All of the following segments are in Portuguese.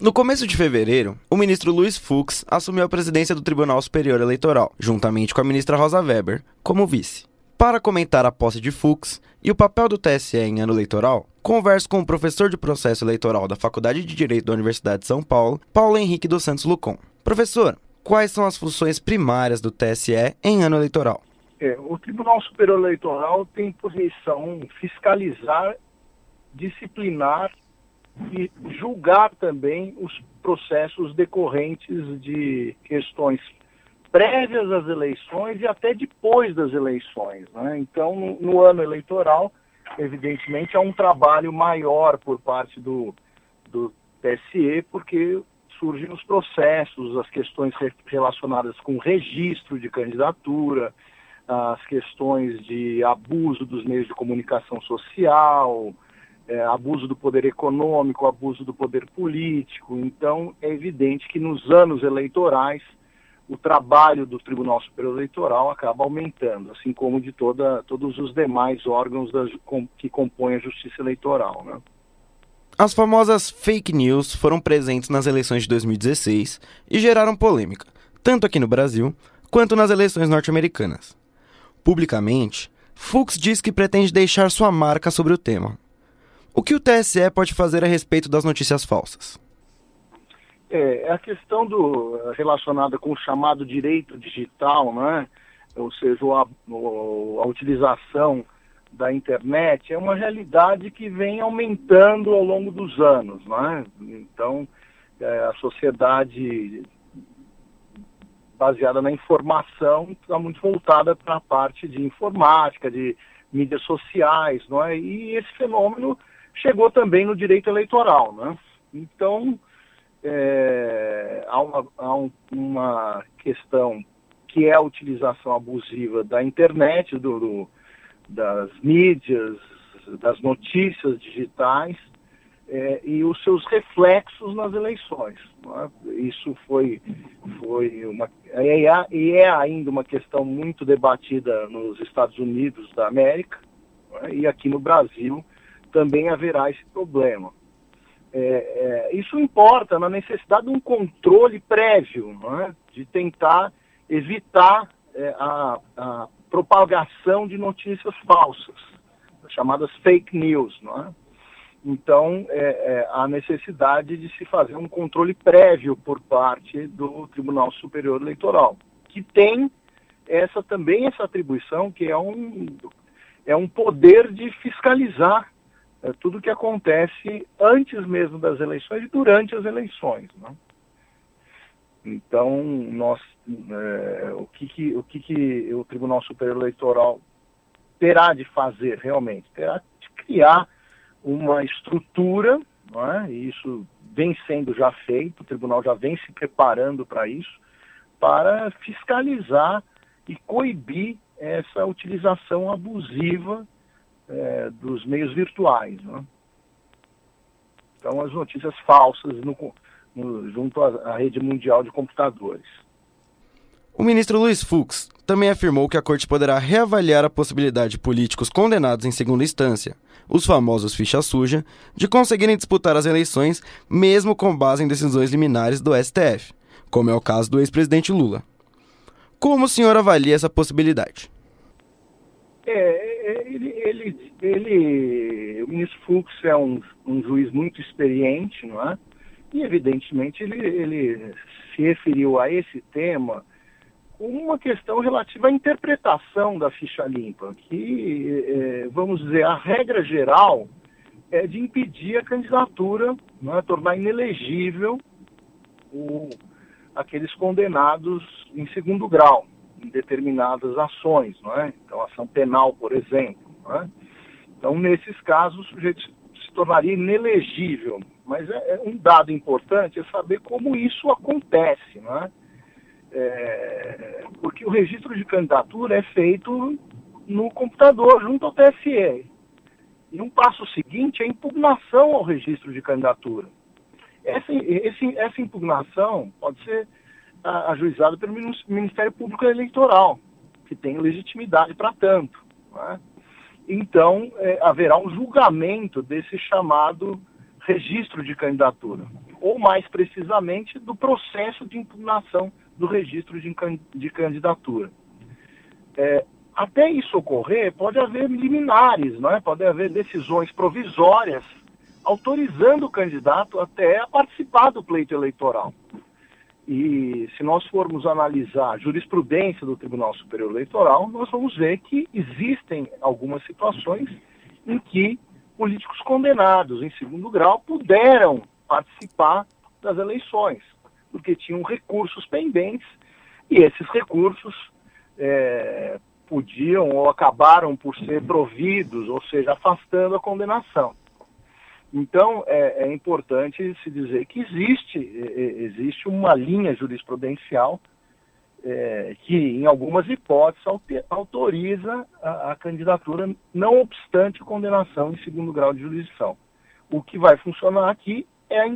No começo de fevereiro, o ministro Luiz Fux assumiu a presidência do Tribunal Superior Eleitoral, juntamente com a ministra Rosa Weber, como vice. Para comentar a posse de Fux e o papel do TSE em ano eleitoral, converso com o professor de processo eleitoral da Faculdade de Direito da Universidade de São Paulo, Paulo Henrique dos Santos Lucon. Professor, quais são as funções primárias do TSE em ano eleitoral? É, o Tribunal Superior Eleitoral tem por missão fiscalizar, disciplinar e julgar também os processos decorrentes de questões prévias às eleições e até depois das eleições. Né? Então, no, no, ano eleitoral, evidentemente, há um trabalho maior por parte do, do TSE, porque surgem os processos, as questões relacionadas com registro de candidatura, as questões de abuso dos meios de comunicação social, é, abuso do poder econômico, abuso do poder político. Então, é evidente que nos anos eleitorais o trabalho do Tribunal Superior Eleitoral acaba aumentando, assim como de toda, todos os demais órgãos com, que compõem a Justiça Eleitoral. Né? As famosas fake news foram presentes nas eleições de 2016 e geraram polêmica, tanto aqui no Brasil quanto nas eleições norte-americanas. Publicamente, Fux diz que pretende deixar sua marca sobre o tema. O que o TSE pode fazer a respeito das notícias falsas? É, a questão do, relacionada com o chamado direito digital, né? ou seja, a, a utilização da internet, é uma realidade que vem aumentando ao longo dos anos. Né? Então, é, a sociedade baseada na informação está muito voltada para a parte de informática, de mídias sociais, não é? E esse fenômeno chegou também no direito eleitoral. Né? Então, é, há, uma, há um, uma, questão que é a utilização abusiva da internet, do, do, das mídias, das notícias digitais é, e os seus reflexos nas eleições. É? Isso foi, foi uma. É, e é ainda uma questão muito debatida nos Estados Unidos da América, é? e aqui no Brasil também haverá esse problema. É, é, isso importa na necessidade de um controle prévio, é? de tentar evitar é, a, a, propagação de notícias falsas, chamadas fake news. É? Então, é, é, necessidade de se fazer um controle prévio por parte do Tribunal Superior Eleitoral, que tem essa também essa atribuição, que é um, é um poder de fiscalizar é, tudo que acontece antes mesmo das eleições e durante as eleições. Né? Então, nós, é, o, que, que, o que, que o Tribunal Superior Eleitoral terá de fazer realmente? Terá de criar uma estrutura, é? e isso vem sendo já feito, o tribunal já vem se preparando para isso, para fiscalizar e coibir essa utilização abusiva é, dos meios virtuais. Né? Então, as notícias falsas no, no, junto à, à rede mundial de computadores. O ministro Luiz Fux também afirmou que a corte poderá reavaliar a possibilidade de políticos condenados em segunda instância, os famosos ficha suja, de conseguirem disputar as eleições mesmo com base em decisões liminares do STF, como é o caso do ex-presidente Lula. Como o senhor avalia essa possibilidade? É, ele, ele, ele, o ministro Fux é um, um juiz muito experiente, não é? E, evidentemente, ele, ele se referiu a esse tema com uma questão relativa à interpretação da ficha limpa, que, é, vamos dizer, a regra geral é de impedir a candidatura, é? tornar inelegível o, aqueles condenados em segundo grau em determinadas ações, não é? Então, ação penal, por exemplo. É? Então, nesses casos, o sujeito se tornaria inelegível. Mas é, é um dado importante é saber como isso acontece, não é? é? Porque o registro de candidatura é feito no computador, junto ao TSE. E um passo seguinte é a impugnação ao registro de candidatura. Essa, esse, essa impugnação pode ser ajuizado pelo Ministério Público Eleitoral, que tem legitimidade para tanto. É? Então, é, haverá um julgamento desse chamado registro de candidatura. ou mais precisamente do processo de impugnação do registro de, de candidatura. É, até isso ocorrer, pode haver liminares, é? pode haver decisões provisórias autorizando o candidato até a participar do pleito eleitoral. E se nós formos analisar a jurisprudência do Tribunal Superior Eleitoral, nós vamos ver que existem algumas situações em que políticos condenados em segundo grau puderam participar das eleições, porque tinham recursos pendentes e esses recursos é, podiam ou acabaram por ser providos, ou seja, afastando a condenação. Então, é, é, importante se dizer que existe, existe uma linha jurisprudencial é, que, em algumas hipóteses, autoriza a, a, candidatura, não obstante condenação em segundo grau de jurisdição. O que vai funcionar aqui é a,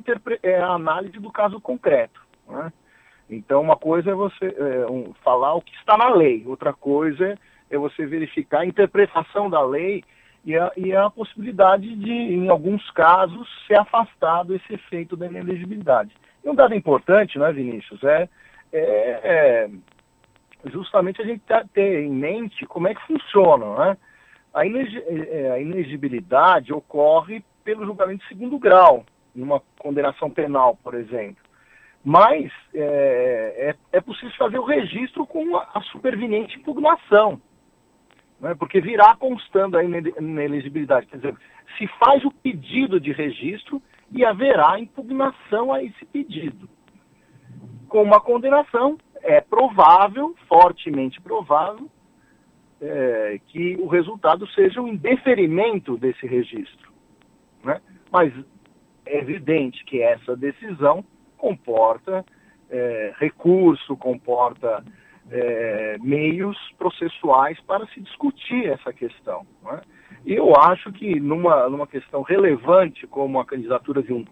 é a análise do caso concreto. Né? Então, uma coisa é você é, um, falar o que está na lei, outra coisa é você verificar a interpretação da lei e a, e a possibilidade de, em alguns casos, ser afastado esse efeito da inelegibilidade. E um dado importante, né, Vinícius, é, é, é justamente a gente ter em mente como é que funciona. Né? A, é, a inegibilidade ocorre pelo julgamento de segundo grau, numa condenação penal, por exemplo. Mas é, é, é possível fazer o registro com a superveniente impugnação né, porque virá constando a inelegibilidade. Quer dizer, se faz o pedido de registro e haverá impugnação a esse pedido. Com uma condenação, é provável, fortemente provável, é, que o resultado seja um indeferimento desse registro. Né? Mas é evidente que essa decisão comporta é, recurso, comporta é, meios processuais para se discutir essa questão. Né? E eu acho que numa, numa questão relevante como a candidatura de um,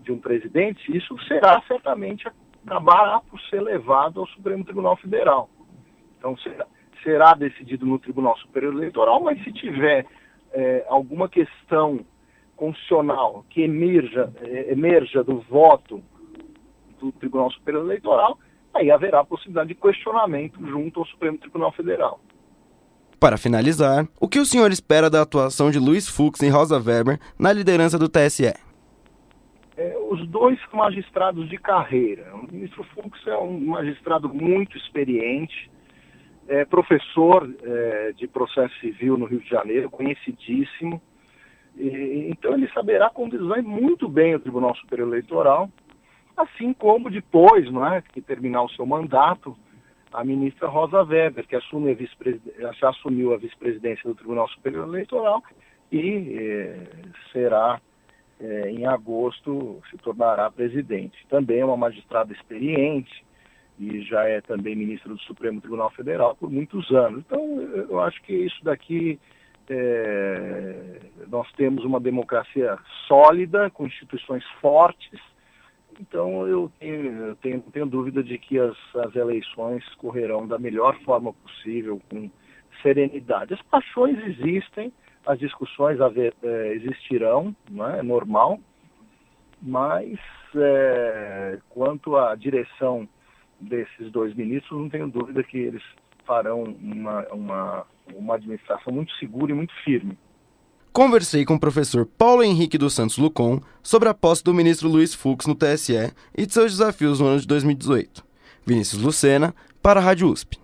de um presidente, isso será certamente acabará por ser levado ao Supremo Tribunal Federal. Então será, será decidido no Tribunal Superior Eleitoral, mas se tiver é, alguma questão constitucional que emerja, é, emerja do voto do Tribunal Superior Eleitoral, aí haverá possibilidade de questionamento junto ao Supremo Tribunal Federal. Para finalizar, o que o senhor espera da atuação de Luiz Fux e Rosa Weber na liderança do TSE? É, os dois magistrados de carreira. O ministro Fux é um magistrado muito experiente, é professor é, de processo civil no Rio de Janeiro, conhecidíssimo. E, então ele saberá conduzir muito bem o Tribunal Superior Eleitoral assim como depois, não é, que terminar o seu mandato, a ministra Rosa Weber, que assume a já assumiu a vice-presidência do Tribunal Superior Eleitoral e eh, será, eh, em agosto, se tornará presidente. Também é uma magistrada experiente e já é também ministra do Supremo Tribunal Federal por muitos anos. Então, eu acho que isso daqui é, nós temos uma democracia sólida, com instituições fortes, então eu tenho, eu tenho, tenho dúvida de que as, as eleições correrão da melhor forma possível, com serenidade. As paixões existem, as discussões haver, é, existirão, é? é normal, mas é, quanto à direção desses dois ministros, não tenho dúvida que eles farão uma, uma, uma administração muito segura e muito firme. Conversei com o professor Paulo Henrique dos Santos Lucon sobre a posse do ministro Luiz Fux no TSE e de seus desafios no ano de 2018. Vinícius Lucena, para a Rádio USP.